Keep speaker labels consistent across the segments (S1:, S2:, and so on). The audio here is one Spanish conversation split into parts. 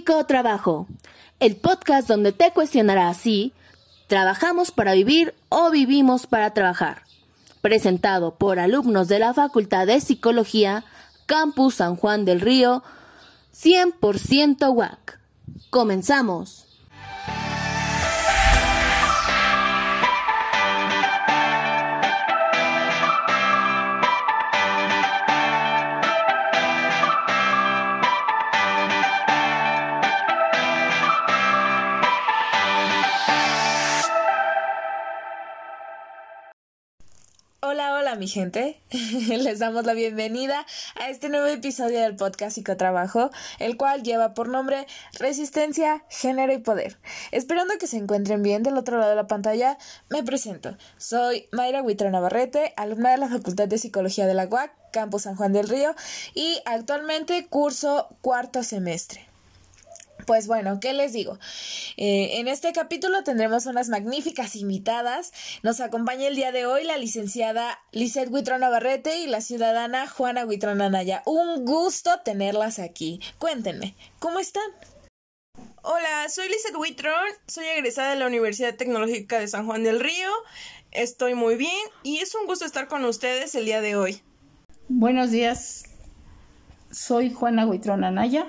S1: Psicotrabajo, el podcast donde te cuestionará si trabajamos para vivir o vivimos para trabajar. Presentado por alumnos de la Facultad de Psicología, Campus San Juan del Río, 100% WAC. Comenzamos.
S2: Hola, hola mi gente. Les damos la bienvenida a este nuevo episodio del podcast Psicotrabajo, el cual lleva por nombre Resistencia, Género y Poder. Esperando que se encuentren bien del otro lado de la pantalla, me presento. Soy Mayra Huitra Navarrete, alumna de la Facultad de Psicología de la UAC, Campus San Juan del Río, y actualmente curso cuarto semestre. Pues bueno, ¿qué les digo? Eh, en este capítulo tendremos unas magníficas invitadas. Nos acompaña el día de hoy la licenciada Lizeth Huitrón Navarrete y la ciudadana Juana Huitrón Anaya. Un gusto tenerlas aquí. Cuéntenme, ¿cómo están?
S3: Hola, soy Lizeth Huitrón, soy egresada de la Universidad Tecnológica de San Juan del Río. Estoy muy bien y es un gusto estar con ustedes el día de hoy.
S4: Buenos días, soy Juana Huitrón Anaya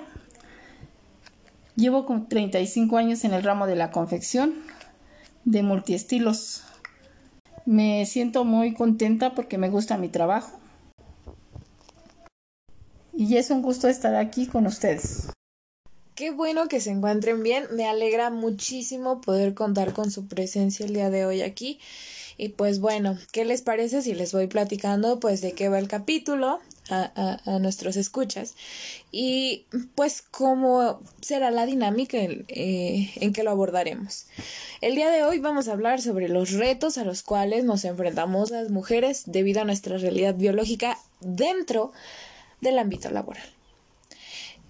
S4: Llevo con 35 años en el ramo de la confección de multiestilos. Me siento muy contenta porque me gusta mi trabajo. Y es un gusto estar aquí con ustedes.
S2: Qué bueno que se encuentren bien. Me alegra muchísimo poder contar con su presencia el día de hoy aquí. Y pues bueno, ¿qué les parece si les voy platicando pues de qué va el capítulo? A, a, nuestros escuchas y pues cómo será la dinámica en, eh, en que lo abordaremos. El día de hoy vamos a hablar sobre los retos a los cuales nos enfrentamos las mujeres debido a nuestra realidad biológica dentro del ámbito laboral.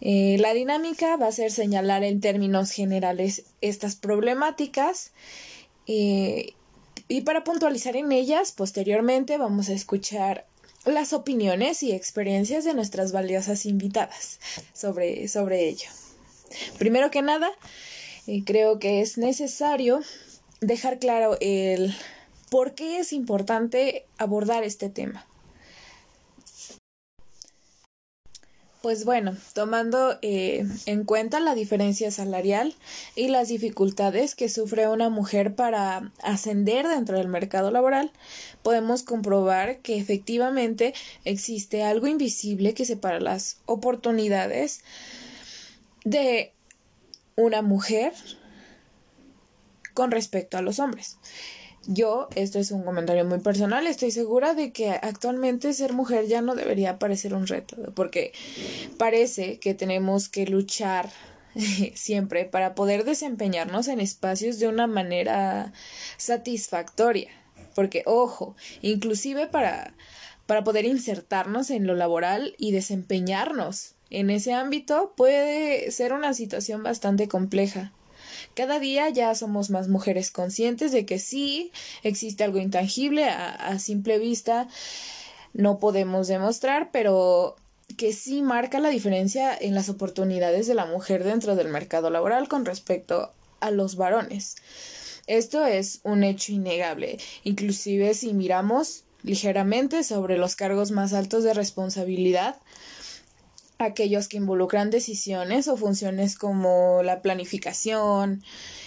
S2: Eh, la dinámica va a ser señalar en términos generales estas problemáticas eh, y para puntualizar en ellas, posteriormente vamos a escuchar las opiniones y experiencias de nuestras valiosas invitadas sobre, sobre ello. Primero que nada, eh, creo que es necesario dejar claro el por qué es importante abordar este tema. Pues bueno, tomando eh, en cuenta la diferencia salarial y las dificultades que sufre una mujer para ascender dentro del mercado laboral, podemos comprobar que efectivamente existe algo invisible que separa las oportunidades de una mujer con respecto a los hombres. Yo, esto es un comentario muy personal, estoy segura de que actualmente ser mujer ya no debería parecer un reto, porque parece que tenemos que luchar siempre para poder desempeñarnos en espacios de una manera satisfactoria. Porque, ojo, inclusive para, para poder insertarnos en lo laboral y desempeñarnos en ese ámbito puede ser una situación bastante compleja. Cada día ya somos más mujeres conscientes de que sí existe algo intangible a, simple vista, no podemos demostrar, pero que sí marca la diferencia en las oportunidades de la mujer dentro del mercado laboral con respecto a los varones. Esto es un hecho innegable, inclusive si miramos ligeramente sobre los cargos más altos de responsabilidad, aquellos que involucran decisiones o funciones como la planificación,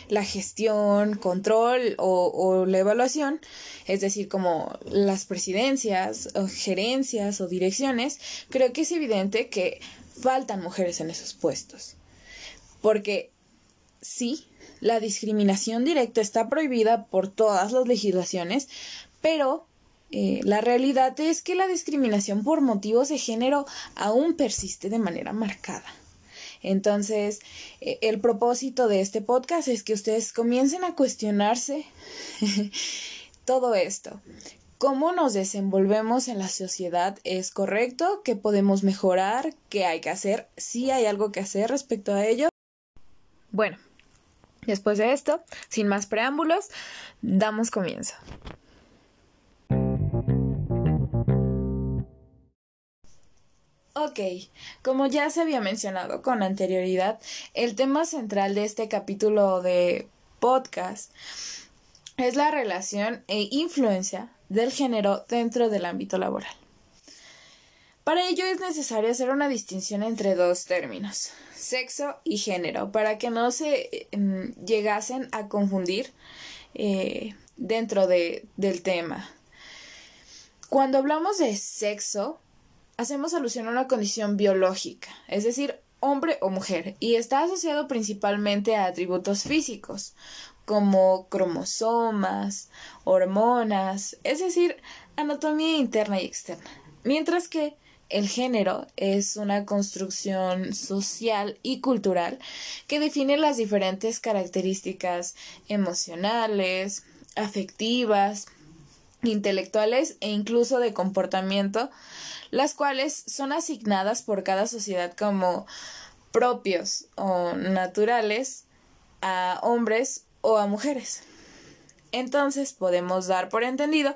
S2: la gestión, control o, la evaluación, es decir, como las presidencias gerencias o direcciones, creo que es evidente que faltan mujeres en esos puestos. Porque sí, la discriminación directa está prohibida por todas las legislaciones, pero eh, la realidad es que la discriminación por motivos de género aún persiste de manera marcada. Entonces, eh, el propósito de este podcast es que ustedes comiencen a cuestionarse todo esto. ¿Cómo nos desenvolvemos en la sociedad es correcto? ¿Qué podemos mejorar? ¿Qué hay que hacer? ¿Sí hay algo que hacer respecto a ello? Bueno, después de esto, sin más preámbulos, damos comienzo. Ok, como ya se había mencionado con anterioridad, el tema central de este capítulo de podcast es la relación e influencia del género dentro del ámbito laboral. Para ello es necesario hacer una distinción entre dos términos, sexo y género, para que no se em, llegasen a confundir eh, dentro de, del tema. Cuando hablamos de sexo, hacemos alusión a una condición biológica, es decir, hombre o mujer, y está asociado principalmente a atributos físicos, como cromosomas, hormonas, es decir, anatomía interna y externa. Mientras que el género es una construcción social y cultural que define las diferentes características emocionales, afectivas, intelectuales e incluso de comportamiento, las cuales son asignadas por cada sociedad como propios o naturales a hombres o a mujeres. Entonces podemos dar por entendido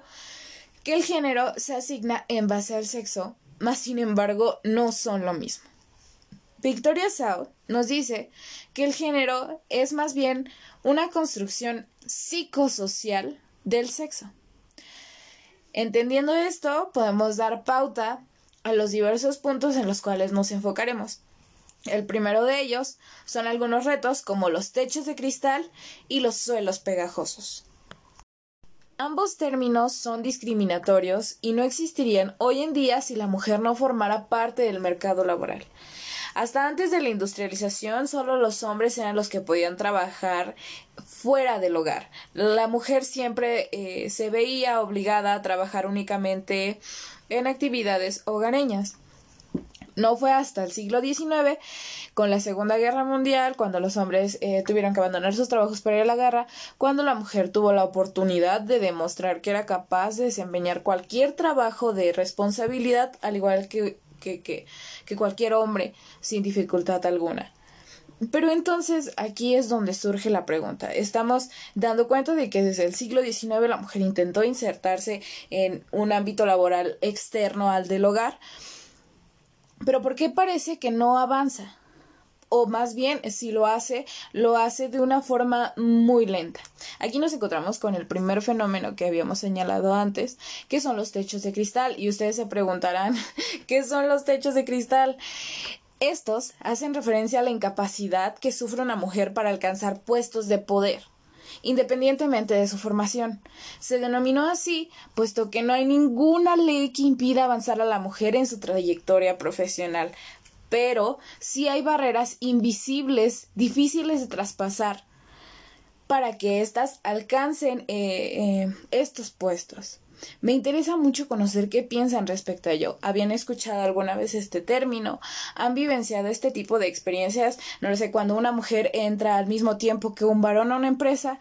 S2: que el género se asigna en base al sexo, mas sin embargo no son lo mismo. Victoria South nos dice que el género es más bien una construcción psicosocial del sexo. Entendiendo esto, podemos dar pauta a los diversos puntos en los cuales nos enfocaremos. El primero de ellos son algunos retos como los techos de cristal y los suelos pegajosos. Ambos términos son discriminatorios y no existirían hoy en día si la mujer no formara parte del mercado laboral. Hasta antes de la industrialización, solo los hombres eran los que podían trabajar fuera del hogar. La mujer siempre eh, se veía obligada a trabajar únicamente en actividades hogareñas. No fue hasta el siglo XIX, con la Segunda Guerra Mundial, cuando los hombres eh, tuvieron que abandonar sus trabajos para ir a la guerra, cuando la mujer tuvo la oportunidad de demostrar que era capaz de desempeñar cualquier trabajo de responsabilidad, al igual que que, que, que cualquier hombre sin dificultad alguna. Pero entonces aquí es donde surge la pregunta. Estamos dando cuenta de que desde el siglo XIX la mujer intentó insertarse en un ámbito laboral externo al del hogar. Pero ¿por qué parece que no avanza? O más bien si lo hace, lo hace de una forma muy lenta. Aquí nos encontramos con el primer fenómeno que habíamos señalado antes, que son los techos de cristal. Y ustedes se preguntarán, ¿qué son los techos de cristal? Estos hacen referencia a la incapacidad que sufre una mujer para alcanzar puestos de poder independientemente de su formación. Se denominó así, puesto que no hay ninguna ley que impida avanzar a la mujer en su trayectoria profesional, pero sí hay barreras invisibles, difíciles de traspasar, para que éstas alcancen eh, eh, estos puestos. Me interesa mucho conocer qué piensan respecto a ello. ¿Habían escuchado alguna vez este término? ¿Han vivenciado este tipo de experiencias? No lo sé, cuando una mujer entra al mismo tiempo que un varón a una empresa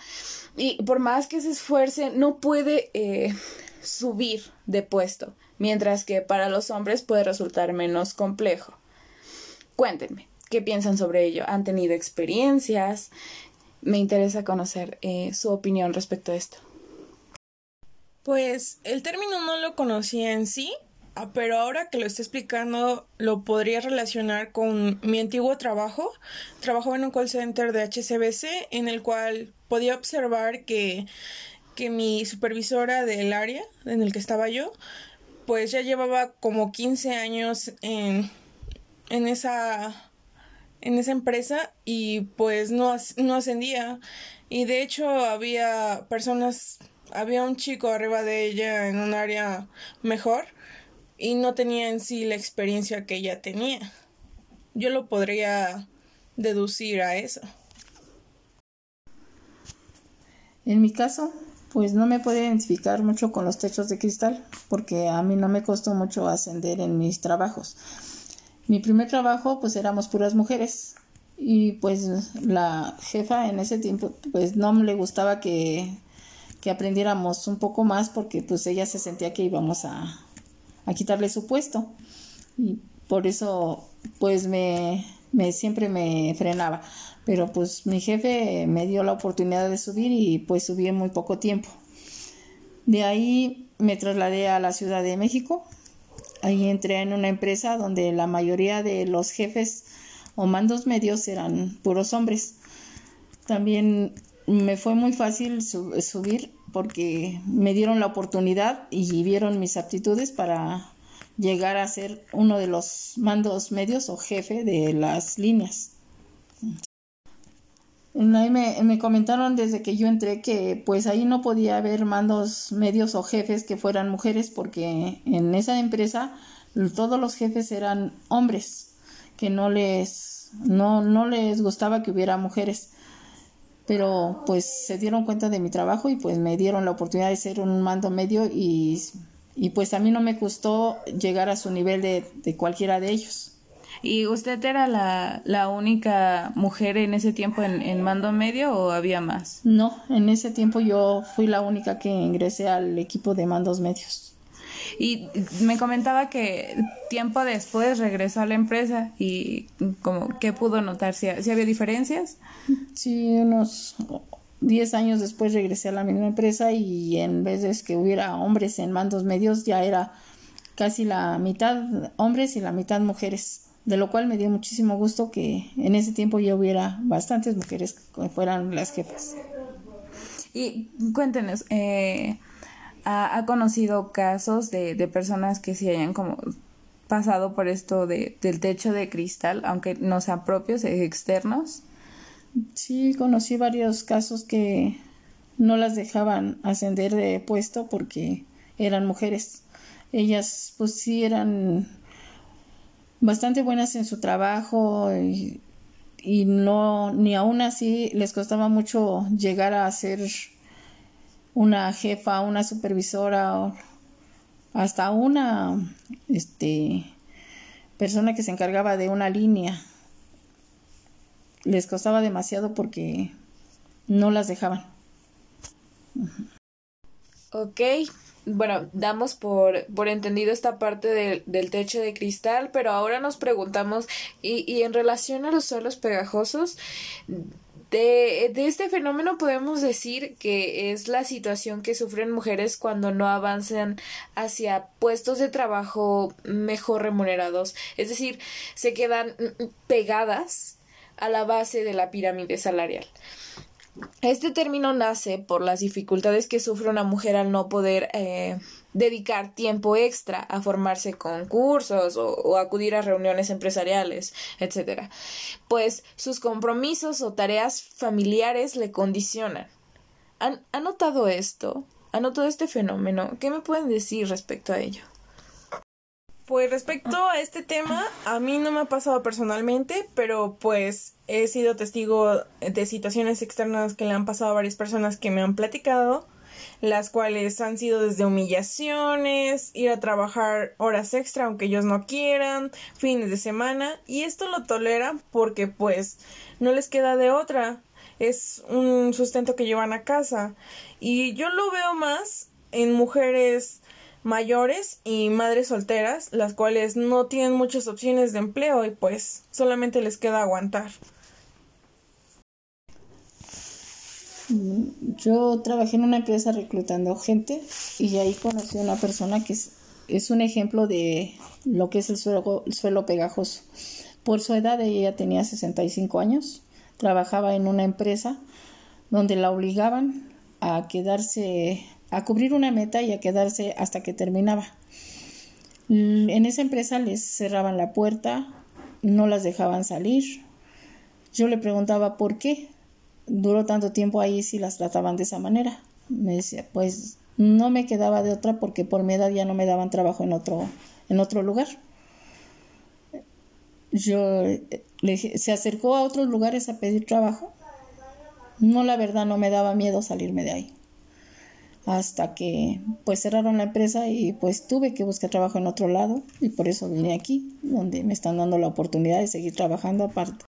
S2: y por más que se esfuerce no puede eh, subir de puesto, mientras que para los hombres puede resultar menos complejo. Cuéntenme, ¿qué piensan sobre ello? ¿Han tenido experiencias? Me interesa conocer eh, su opinión respecto a esto.
S3: Pues el término no lo conocía en sí, ah, pero ahora que lo estoy explicando lo podría relacionar con mi antiguo trabajo. Trabajaba en un call center de HCBC en el cual podía observar que, que mi supervisora del área en el que estaba yo, pues ya llevaba como 15 años en, en esa en esa empresa y pues no, no ascendía. Y de hecho había personas había un chico arriba de ella en un área mejor y no tenía en sí la experiencia que ella tenía. Yo lo podría deducir a eso.
S4: En mi caso pues no me puedo identificar mucho con los techos de cristal porque a mí no me costó mucho ascender en mis trabajos mi primer trabajo pues éramos puras mujeres. Y pues la jefa en ese tiempo pues no le gustaba que, que aprendiéramos un poco más porque pues ella se sentía que íbamos a, a quitarle su puesto. Y por eso pues me, me siempre me frenaba. Pero pues mi jefe me dio la oportunidad de subir y pues subí en muy poco tiempo. De ahí me trasladé a la Ciudad de México ahí entré en una empresa donde la mayoría de los jefes o mandos medios eran puros hombres. También me fue muy fácil subir porque me dieron la oportunidad y vieron mis aptitudes para llegar a ser uno de los mandos medios o jefe de las líneas. Ahí me, me, comentaron desde que yo entré que pues ahí no podía haber mandos medios o jefes que fueran mujeres porque en esa empresa todos los jefes eran hombres que no les no, no les gustaba que hubiera mujeres pero pues se dieron cuenta de mi trabajo y pues me dieron la oportunidad de ser un mando medio y, y pues a mí no me gustó llegar a su nivel de, de cualquiera de ellos.
S2: ¿Y usted era la, la única mujer en ese tiempo en, en, mando medio o había más?
S4: No, en ese tiempo yo fui la única que ingresé al equipo de mandos medios.
S2: Y me comentaba que tiempo después regresó a la empresa y como qué pudo notar, si, había diferencias.
S4: Sí, unos 10 años después regresé a la misma empresa y en vez de que hubiera hombres en mandos medios ya era casi la mitad hombres y la mitad mujeres, de lo cual me dio muchísimo gusto que en ese tiempo ya hubiera bastantes mujeres que fueran las jefas.
S2: Y cuéntenos, eh, ha, conocido casos de, de, personas que se hayan como pasado por esto de, del techo de cristal, aunque no sean propios, externos.
S4: Sí, conocí varios casos que no las dejaban ascender de puesto porque eran mujeres. Ellas pues sí eran bastante buenas en su trabajo y, no ni aún así les costaba mucho llegar a ser una jefa, una supervisora, o hasta una este, persona que se encargaba de una línea. Les costaba demasiado porque no las dejaban.
S2: Ok, bueno, damos por, por entendido esta parte del techo de cristal, pero ahora nos preguntamos, y, y en relación a los suelos pegajosos, de, de, este fenómeno podemos decir que es la situación que sufren mujeres cuando no avanzan hacia puestos de trabajo mejor remunerados, es decir, se quedan pegadas a la base de la pirámide salarial. Este término nace por las dificultades que sufre una mujer al no poder eh, dedicar tiempo extra a formarse con cursos o, acudir a reuniones empresariales, etc. Pues sus compromisos o tareas familiares le condicionan. ¿Han, notado esto? ¿Han notado este fenómeno? ¿Qué me pueden decir respecto a ello?
S3: Pues respecto a este tema, a mí no me ha pasado personalmente, pero pues he sido testigo de situaciones externas que le han pasado a varias personas que me han platicado las cuales han sido desde humillaciones, ir a trabajar horas extra aunque ellos no quieran, fines de semana, y esto lo toleran porque pues no les queda de otra, es un sustento que llevan a casa, y yo lo veo más en mujeres mayores y madres solteras, las cuales no tienen muchas opciones de empleo y pues solamente les queda aguantar.
S4: Yo trabajé en una empresa reclutando gente y ahí conocí a una persona que es, un ejemplo de lo que es el suelo, el suelo pegajoso. Por su edad ella tenía 65 años, trabajaba en una empresa donde la obligaban a quedarse, a cubrir una meta y a quedarse hasta que terminaba. En esa empresa les cerraban la puerta, no las dejaban salir. Yo le preguntaba por qué duró tanto tiempo ahí si las trataban de esa manera. Me decía, pues no me quedaba de otra porque por mi edad ya no me daban trabajo en otro, en otro lugar. Yo le se acercó a otros lugares a pedir trabajo. No, la verdad, no me daba miedo salirme de ahí. Hasta que pues cerraron la empresa y pues tuve que buscar trabajo en otro lado y por eso vine aquí, donde me están dando la oportunidad de seguir trabajando aparte.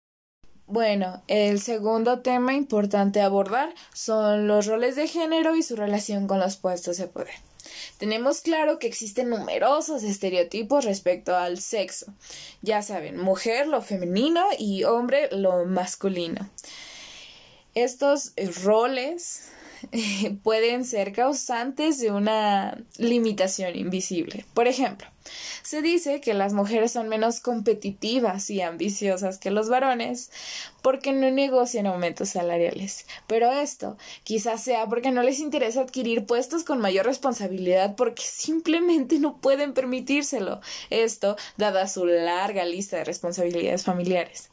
S2: Bueno, el segundo tema importante a abordar son los roles de género y su relación con los puestos de poder. Tenemos claro que existen numerosos estereotipos respecto al sexo. Ya saben, mujer lo femenino y hombre lo masculino. Estos roles pueden ser causantes de una limitación invisible. Por ejemplo, se dice que las mujeres son menos competitivas y ambiciosas que los varones porque no negocian aumentos salariales. Pero esto quizás sea porque no les interesa adquirir puestos con mayor responsabilidad porque simplemente no pueden permitírselo. Esto dada su larga lista de responsabilidades familiares.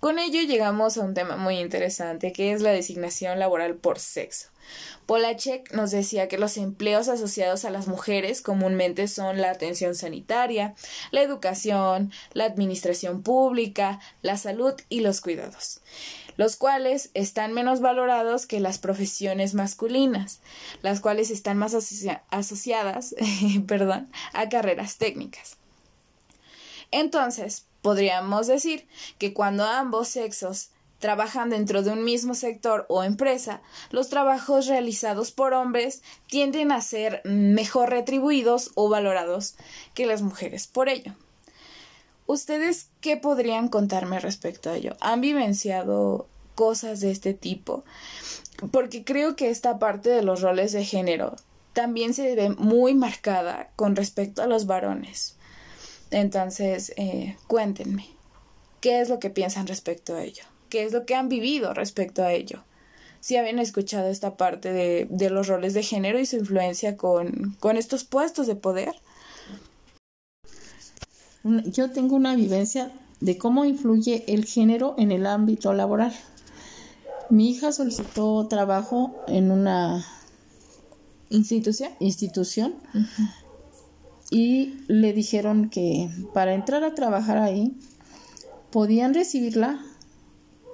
S2: Con ello llegamos a un tema muy interesante que es la designación laboral por sexo. Polacek nos decía que los empleos asociados a las mujeres comúnmente son la atención sanitaria, la educación, la administración pública, la salud y los cuidados los cuales están menos valorados que las profesiones masculinas, las cuales están más asociadas perdón, a carreras técnicas. Entonces, podríamos decir que cuando ambos sexos trabajan dentro de un mismo sector o empresa, los trabajos realizados por hombres tienden a ser mejor retribuidos o valorados que las mujeres por ello. ¿Ustedes qué podrían contarme respecto a ello? ¿Han vivenciado cosas de este tipo? Porque creo que esta parte de los roles de género también se ve muy marcada con respecto a los varones. Entonces, eh, cuéntenme, ¿qué es lo que piensan respecto a ello? ¿Qué es lo que han vivido respecto a ello? Si habían escuchado esta parte de, de los roles de género y su influencia con, con estos puestos de poder.
S4: Yo tengo una vivencia de cómo influye el género en el ámbito laboral. Mi hija solicitó trabajo en una
S2: institución,
S4: institución y le dijeron que para entrar a trabajar ahí podían recibirla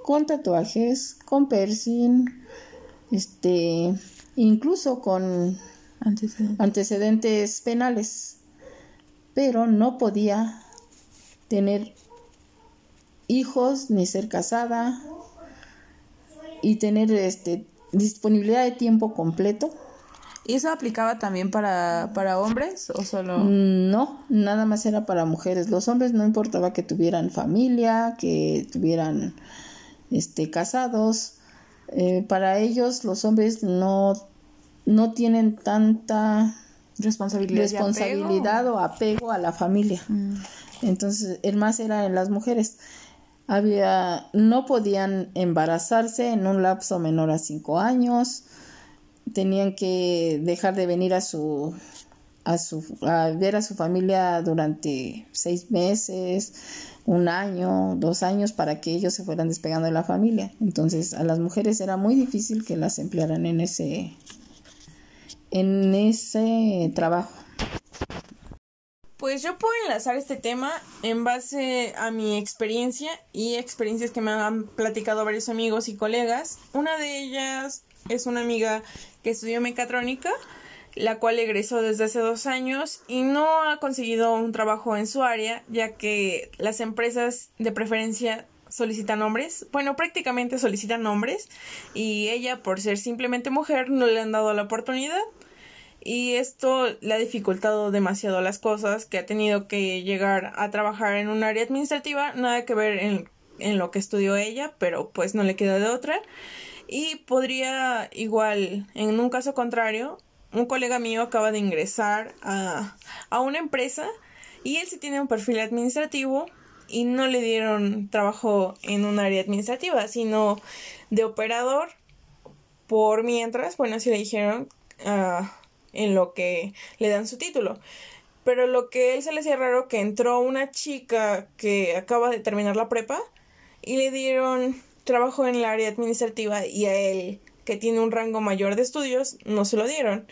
S4: con tatuajes, con piercing, este, incluso con antecedentes. penales, pero no podía tener hijos ni ser casada y tener este disponibilidad de tiempo completo.
S2: ¿Y eso aplicaba también para, para hombres o solo?
S4: Mm, no, nada más era para mujeres. Los hombres no importaba que tuvieran familia, que tuvieran este, casados, eh, para ellos los hombres no, no tienen tanta
S2: responsabilidad,
S4: responsabilidad o apego a la familia. Mm. Entonces, el más era en las mujeres. Había, no podían embarazarse en un lapso menor a cinco años, tenían que dejar de venir a su a su a ver a su familia durante seis meses un año, dos años para que ellos se fueran despegando de la familia. Entonces a las mujeres era muy difícil que las emplearan en ese, en ese trabajo.
S3: Pues yo puedo enlazar este tema en base a mi experiencia y experiencias que me han platicado varios amigos y colegas. Una de ellas es una amiga que estudió mecatrónica la cual egresó desde hace dos años y no ha conseguido un trabajo en su área, ya que las empresas de preferencia solicitan hombres, bueno, prácticamente solicitan hombres, y ella, por ser simplemente mujer, no le han dado la oportunidad. Y esto le ha dificultado demasiado las cosas, que ha tenido que llegar a trabajar en un área administrativa, nada que ver en, en lo que estudió ella, pero pues no le queda de otra. Y podría igual, en un caso contrario, un colega mío acaba de ingresar a, a una empresa y él sí tiene un perfil administrativo y no le dieron trabajo en un área administrativa, sino de operador por mientras, bueno, así le dijeron uh, en lo que le dan su título. Pero lo que él se le hacía raro que entró una chica que acaba de terminar la prepa y le dieron trabajo en el área administrativa y a él que tiene un rango mayor de estudios, no se lo dieron.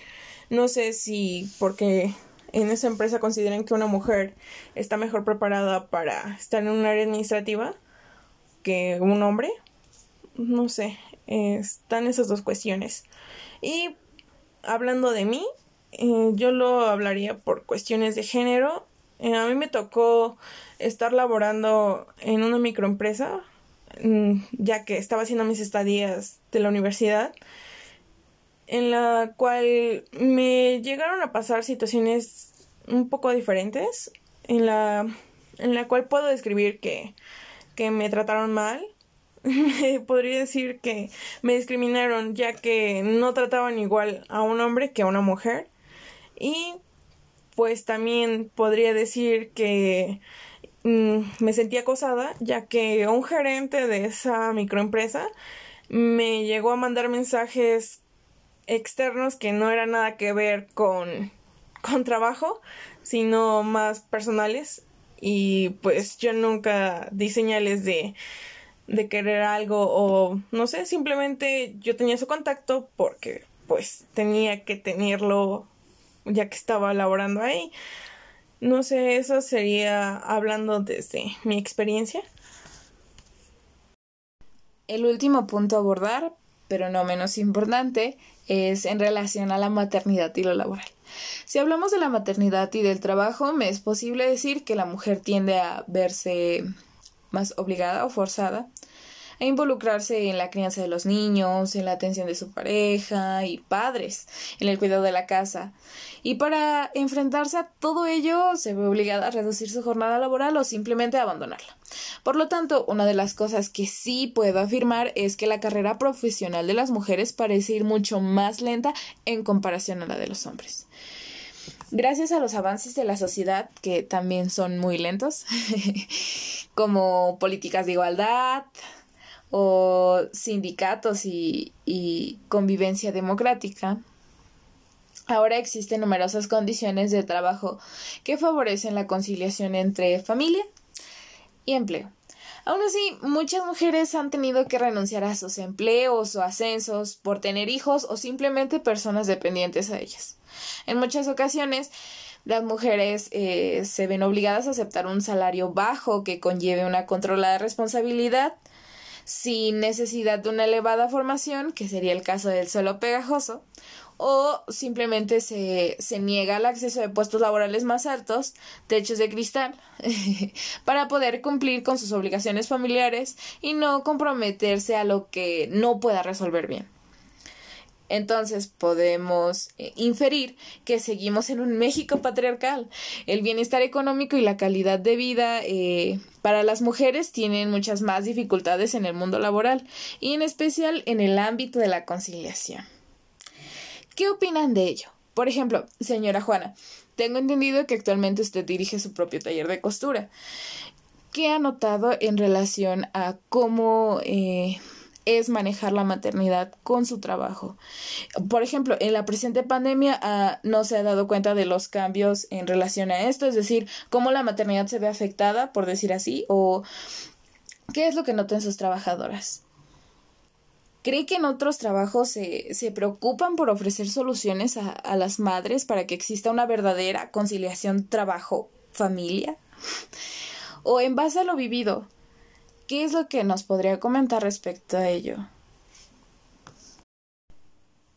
S3: No sé si porque en esa empresa consideran que una mujer está mejor preparada para estar en un área administrativa que un hombre. No sé, están esas dos cuestiones. Y hablando de mí, eh, yo lo hablaría por cuestiones de género. Eh, a mí me tocó estar laborando en una microempresa ya que estaba haciendo mis estadías de la universidad, en la cual me llegaron a pasar situaciones un poco diferentes, en la, en la cual puedo describir que, que me trataron mal, podría decir que me discriminaron ya que no trataban igual a un hombre que a una mujer. Y pues también podría decir que mm, me sentí acosada ya que un gerente de esa microempresa me llegó a mandar mensajes externos que no eran nada que ver con, con trabajo, sino más personales. Y pues yo nunca di señales de, de querer algo o no sé, simplemente yo tenía su contacto porque pues tenía que tenerlo ya que estaba laborando ahí. No sé, eso sería hablando desde mi experiencia.
S2: El último punto a abordar, pero no menos importante, es en relación a la maternidad y lo laboral. Si hablamos de la maternidad y del trabajo, me es posible decir que la mujer tiende a verse más obligada o forzada a involucrarse en la crianza de los niños, en la atención de su pareja y padres, en el cuidado de la casa. Y para enfrentarse a todo ello, se ve obligada a reducir su jornada laboral o simplemente a abandonarla. Por lo tanto, una de las cosas que sí puedo afirmar es que la carrera profesional de las mujeres parece ir mucho más lenta en comparación a la de los hombres. Gracias a los avances de la sociedad, que también son muy lentos, como políticas de igualdad, o sindicatos y, y convivencia democrática, Ahora existen numerosas condiciones de trabajo que favorecen la conciliación entre familia y empleo. Aún así, muchas mujeres han tenido que renunciar a sus empleos o ascensos por tener hijos o simplemente personas dependientes a ellas. En muchas ocasiones, las mujeres eh, se ven obligadas a aceptar un salario bajo que conlleve una controlada responsabilidad sin necesidad de una elevada formación, que sería el caso del suelo pegajoso, o simplemente se, se niega el acceso de puestos laborales más altos, techos de cristal, para poder cumplir con sus obligaciones familiares y no comprometerse a lo que no pueda resolver bien. Entonces podemos eh, inferir que seguimos en un México patriarcal. El bienestar económico y la calidad de vida eh, para las mujeres tienen muchas más dificultades en el mundo laboral y en especial en el ámbito de la conciliación. ¿Qué opinan de ello? Por ejemplo, señora Juana, tengo entendido que actualmente usted dirige su propio taller de costura. ¿Qué ha notado en relación a cómo eh, es manejar la maternidad con su trabajo. Por ejemplo, en la presente pandemia ah, no se ha dado cuenta de los cambios en relación a esto, es decir, cómo la maternidad se ve afectada, por decir así, o qué es lo que notan sus trabajadoras. ¿Cree que en otros trabajos se, se preocupan por ofrecer soluciones a, a las madres para que exista una verdadera conciliación trabajo-familia? O en base a lo vivido, ¿Qué es lo que nos podría comentar respecto a ello?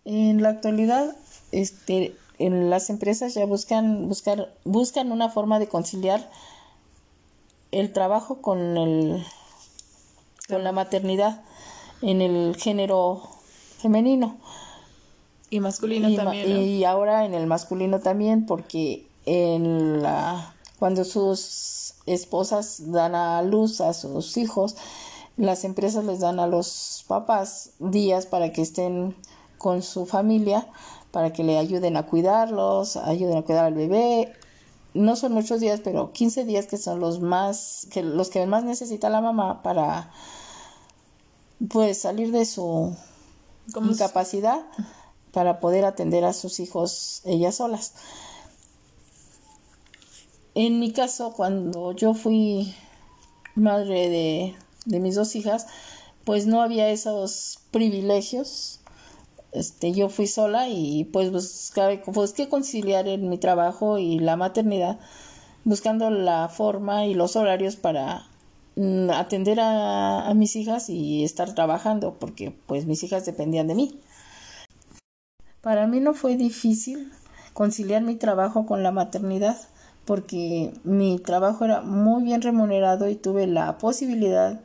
S4: En la actualidad, este, en las empresas ya buscan, buscar, buscan una forma de conciliar el trabajo con el con la maternidad en el género femenino
S2: y masculino también
S4: y ahora en el masculino también porque en la cuando sus esposas dan a luz a sus hijos, las empresas les dan a los papás días para que estén con su familia, para que le ayuden a cuidarlos, ayuden a cuidar al bebé. No son muchos días, pero 15 días que son los más, que los que más necesita la mamá para pues salir de su incapacidad para poder atender a sus hijos ellas solas. En mi caso, cuando yo fui madre de, mis dos hijas, pues no había esos privilegios. Este, yo fui sola y pues buscaba, pues que conciliar en mi trabajo y la maternidad, buscando la forma y los horarios para mm, atender a, a mis hijas y estar trabajando, porque pues mis hijas dependían de mí. Para mí no fue difícil conciliar mi trabajo con la maternidad porque mi trabajo era muy bien remunerado y tuve la posibilidad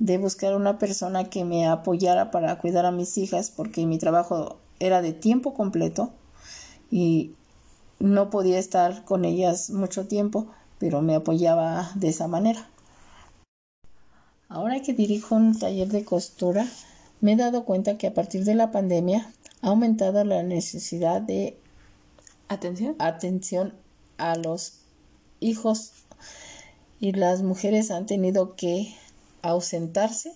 S4: de buscar una persona que me apoyara para cuidar a mis hijas porque mi trabajo era de tiempo completo y no podía estar con ellas mucho tiempo, pero me apoyaba de esa manera. Ahora que dirijo un taller de costura, me he dado cuenta que a partir de la pandemia ha aumentado la necesidad de
S2: atención,
S4: atención a los hijos y las mujeres han tenido que ausentarse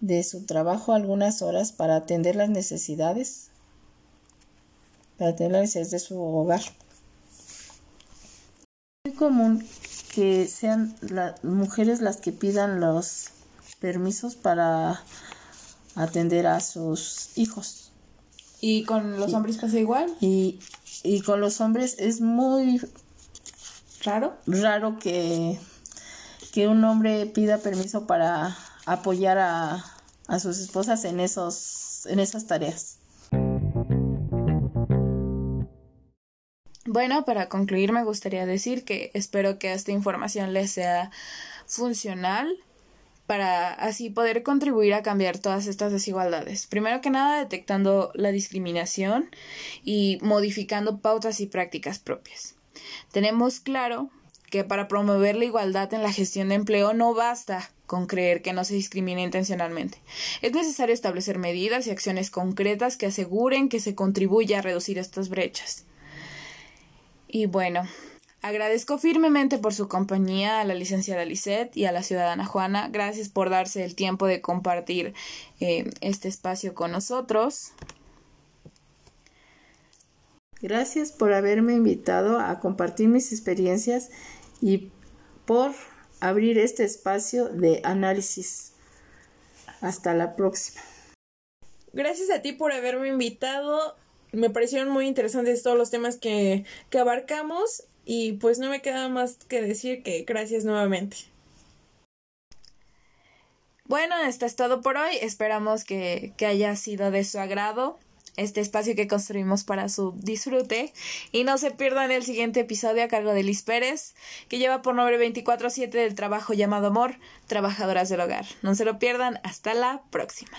S4: de su trabajo algunas horas para atender las necesidades, para atender las necesidades de su hogar. Es muy común que sean las mujeres las que pidan los permisos para atender a sus hijos.
S2: ¿Y con los hombres pasa igual?
S4: Y, y con los hombres es muy
S2: raro,
S4: raro que, que un hombre pida permiso para apoyar a, a sus esposas en, esos, en esas tareas.
S2: Bueno, para concluir me gustaría decir que espero que esta información les sea funcional para así poder contribuir a cambiar todas estas desigualdades. Primero que nada, detectando la discriminación y modificando pautas y prácticas propias. Tenemos claro que para promover la igualdad en la gestión de empleo no basta con creer que no se discrimina intencionalmente. Es necesario establecer medidas y acciones concretas que aseguren que se contribuya a reducir estas brechas. Y bueno, agradezco firmemente por su compañía a la licenciada Lisette y a la ciudadana Juana. Gracias por darse el tiempo de compartir eh, este espacio con nosotros.
S4: Gracias por haberme invitado a compartir mis experiencias y por abrir este espacio de análisis. Hasta la próxima.
S3: Gracias a ti por haberme invitado me parecieron muy interesantes todos los temas que, que abarcamos y pues no me queda más que decir que gracias nuevamente.
S2: Bueno, esto es todo por hoy. Esperamos que, que, haya sido de su agrado este espacio que construimos para su disfrute. Y no se pierdan el siguiente episodio a cargo de Liz Pérez, que lleva por nombre 24-7 del trabajo llamado Amor, Trabajadoras del Hogar. No se lo pierdan. Hasta la próxima.